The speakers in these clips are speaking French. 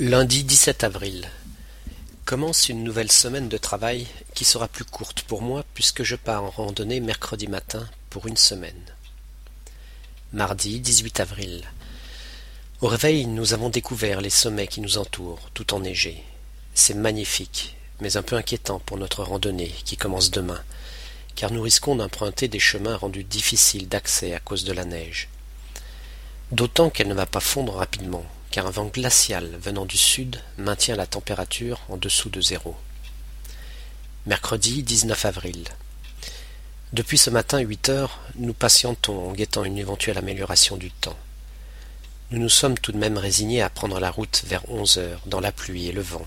Lundi 17 avril. Commence une nouvelle semaine de travail qui sera plus courte pour moi puisque je pars en randonnée mercredi matin pour une semaine. Mardi 18 avril. Au réveil, nous avons découvert les sommets qui nous entourent, tout enneigés. C'est magnifique, mais un peu inquiétant pour notre randonnée qui commence demain, car nous risquons d'emprunter des chemins rendus difficiles d'accès à cause de la neige. D'autant qu'elle ne va pas fondre rapidement, car un vent glacial venant du sud maintient la température en dessous de zéro. Mercredi 19 avril. Depuis ce matin huit heures, nous patientons en guettant une éventuelle amélioration du temps. Nous nous sommes tout de même résignés à prendre la route vers onze heures, dans la pluie et le vent,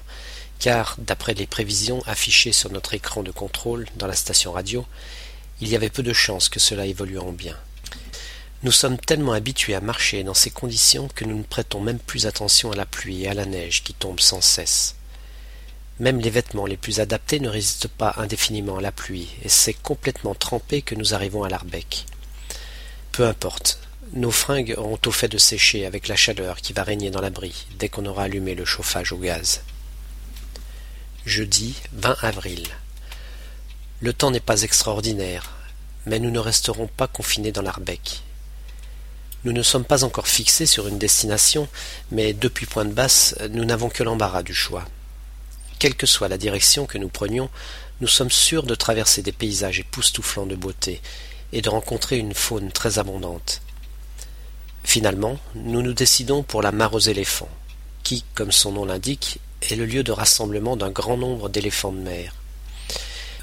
car, d'après les prévisions affichées sur notre écran de contrôle dans la station radio, il y avait peu de chances que cela évolue en bien. Nous sommes tellement habitués à marcher dans ces conditions que nous ne prêtons même plus attention à la pluie et à la neige qui tombent sans cesse. Même les vêtements les plus adaptés ne résistent pas indéfiniment à la pluie, et c'est complètement trempé que nous arrivons à l'Arbec. Peu importe, nos fringues auront au fait de sécher avec la chaleur qui va régner dans l'abri dès qu'on aura allumé le chauffage au gaz. Jeudi 20 avril. Le temps n'est pas extraordinaire, mais nous ne resterons pas confinés dans l'Arbec. Nous ne sommes pas encore fixés sur une destination, mais depuis Pointe-Basse, nous n'avons que l'embarras du choix. Quelle que soit la direction que nous prenions, nous sommes sûrs de traverser des paysages époustouflants de beauté et de rencontrer une faune très abondante. Finalement, nous nous décidons pour la mare aux éléphants, qui, comme son nom l'indique, est le lieu de rassemblement d'un grand nombre d'éléphants de mer.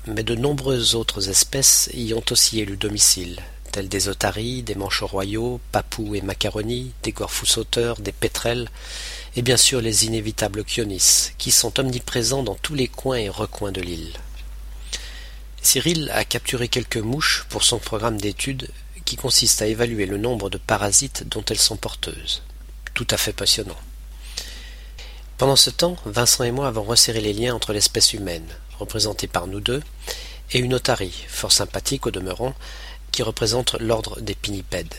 Mais de nombreuses autres espèces y ont aussi élu domicile, tels des otaries, des manchots royaux, papous et macaronis, des gorfous sauteurs, des pétrels, et bien sûr les inévitables chionis, qui sont omniprésents dans tous les coins et recoins de l'île. Cyril a capturé quelques mouches pour son programme d'études qui consiste à évaluer le nombre de parasites dont elles sont porteuses. Tout à fait passionnant. Pendant ce temps, Vincent et moi avons resserré les liens entre l'espèce humaine, représentée par nous deux, et une otarie, fort sympathique au demeurant, représente l'ordre des pinnipèdes.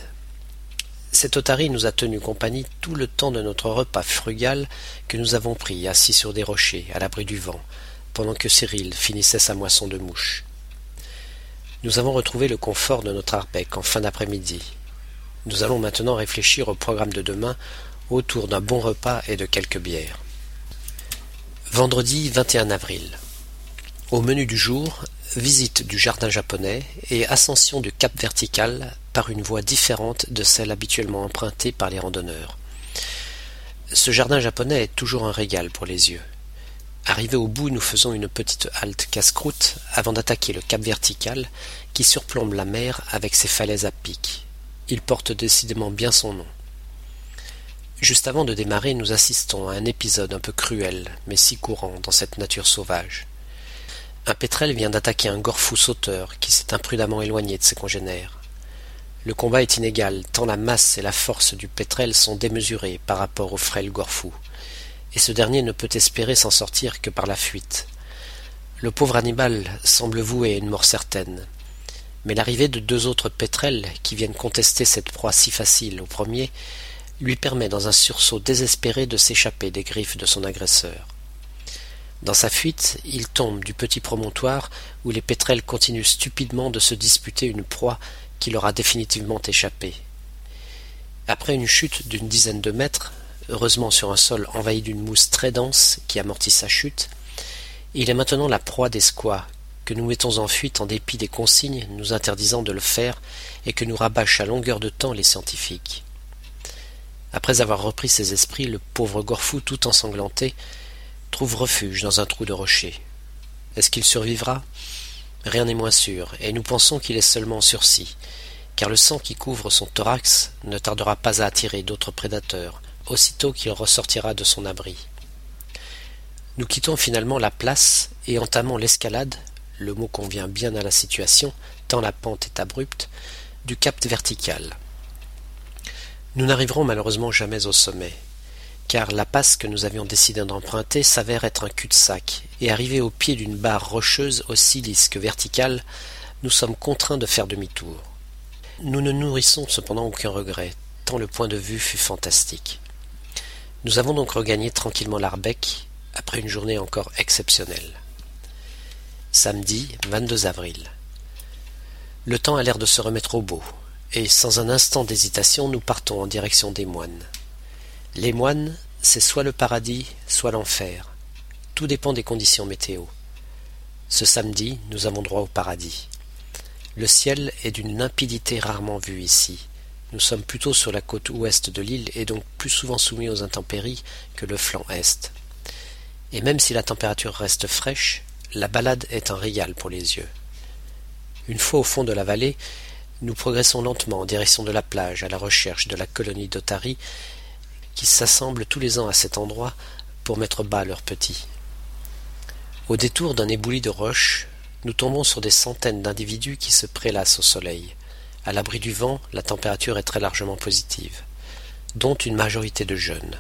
Cette otarie nous a tenu compagnie tout le temps de notre repas frugal que nous avons pris assis sur des rochers, à l'abri du vent, pendant que Cyril finissait sa moisson de mouches. Nous avons retrouvé le confort de notre arbec en fin d'après-midi. Nous allons maintenant réfléchir au programme de demain autour d'un bon repas et de quelques bières. Vendredi 21 avril. Au menu du jour, visite du jardin japonais et ascension du cap vertical par une voie différente de celle habituellement empruntée par les randonneurs. Ce jardin japonais est toujours un régal pour les yeux. Arrivé au bout, nous faisons une petite halte casse-croûte avant d'attaquer le cap vertical qui surplombe la mer avec ses falaises à pic. Il porte décidément bien son nom. Juste avant de démarrer, nous assistons à un épisode un peu cruel, mais si courant dans cette nature sauvage. Un pétrel vient d'attaquer un gorfou sauteur qui s'est imprudemment éloigné de ses congénères. Le combat est inégal, tant la masse et la force du pétrel sont démesurées par rapport au frêle gorfou, et ce dernier ne peut espérer s'en sortir que par la fuite. Le pauvre Hannibal semble voué à une mort certaine, mais l'arrivée de deux autres pétrels qui viennent contester cette proie si facile au premier lui permet dans un sursaut désespéré de s'échapper des griffes de son agresseur. Dans sa fuite, il tombe du petit promontoire où les pétrels continuent stupidement de se disputer une proie qui leur a définitivement échappé. Après une chute d'une dizaine de mètres, heureusement sur un sol envahi d'une mousse très dense qui amortit sa chute, il est maintenant la proie des squats que nous mettons en fuite en dépit des consignes nous interdisant de le faire et que nous rabâchent à longueur de temps les scientifiques. Après avoir repris ses esprits, le pauvre Gorfou tout ensanglanté trouve refuge dans un trou de rocher. Est-ce qu'il survivra? Rien n'est moins sûr, et nous pensons qu'il est seulement en sursis, car le sang qui couvre son thorax ne tardera pas à attirer d'autres prédateurs, aussitôt qu'il ressortira de son abri. Nous quittons finalement la place et entamons l'escalade, le mot convient bien à la situation, tant la pente est abrupte, du cap vertical. Nous n'arriverons malheureusement jamais au sommet, car la passe que nous avions décidé d'emprunter s'avère être un cul-de-sac, et arrivé au pied d'une barre rocheuse aussi lisse que verticale, nous sommes contraints de faire demi-tour. Nous ne nourrissons cependant aucun regret, tant le point de vue fut fantastique. Nous avons donc regagné tranquillement l'Arbec après une journée encore exceptionnelle. Samedi 22 avril. Le temps a l'air de se remettre au beau, et sans un instant d'hésitation nous partons en direction des moines. Les moines, c'est soit le paradis, soit l'enfer. Tout dépend des conditions météo. Ce samedi, nous avons droit au paradis. Le ciel est d'une limpidité rarement vue ici. Nous sommes plutôt sur la côte ouest de l'île et donc plus souvent soumis aux intempéries que le flanc est. Et même si la température reste fraîche, la balade est un régal pour les yeux. Une fois au fond de la vallée, nous progressons lentement en direction de la plage à la recherche de la colonie d'Otari qui s'assemblent tous les ans à cet endroit pour mettre bas leurs petits. Au détour d'un éboulis de roches, nous tombons sur des centaines d'individus qui se prélassent au soleil. À l'abri du vent, la température est très largement positive, dont une majorité de jeunes.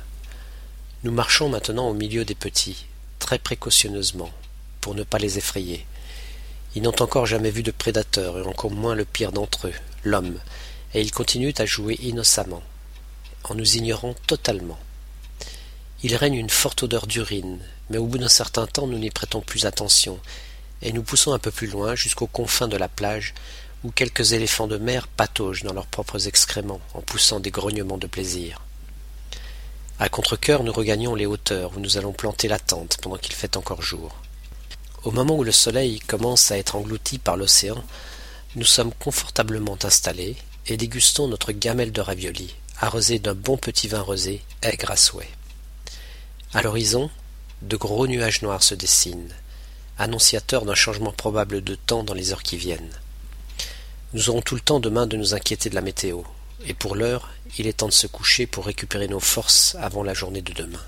Nous marchons maintenant au milieu des petits, très précautionneusement, pour ne pas les effrayer. Ils n'ont encore jamais vu de prédateur, et encore moins le pire d'entre eux, l'homme, et ils continuent à jouer innocemment, en nous ignorant totalement. Il règne une forte odeur d'urine, mais au bout d'un certain temps nous n'y prêtons plus attention, et nous poussons un peu plus loin jusqu'aux confins de la plage, où quelques éléphants de mer pataugent dans leurs propres excréments en poussant des grognements de plaisir. À contre-cœur, nous regagnons les hauteurs où nous allons planter la tente pendant qu'il fait encore jour. Au moment où le soleil commence à être englouti par l'océan, nous sommes confortablement installés et dégustons notre gamelle de raviolis, arrosée d'un bon petit vin rosé, aigre à souhait. À l'horizon, de gros nuages noirs se dessinent, annonciateurs d'un changement probable de temps dans les heures qui viennent. Nous aurons tout le temps demain de nous inquiéter de la météo, et pour l'heure, il est temps de se coucher pour récupérer nos forces avant la journée de demain.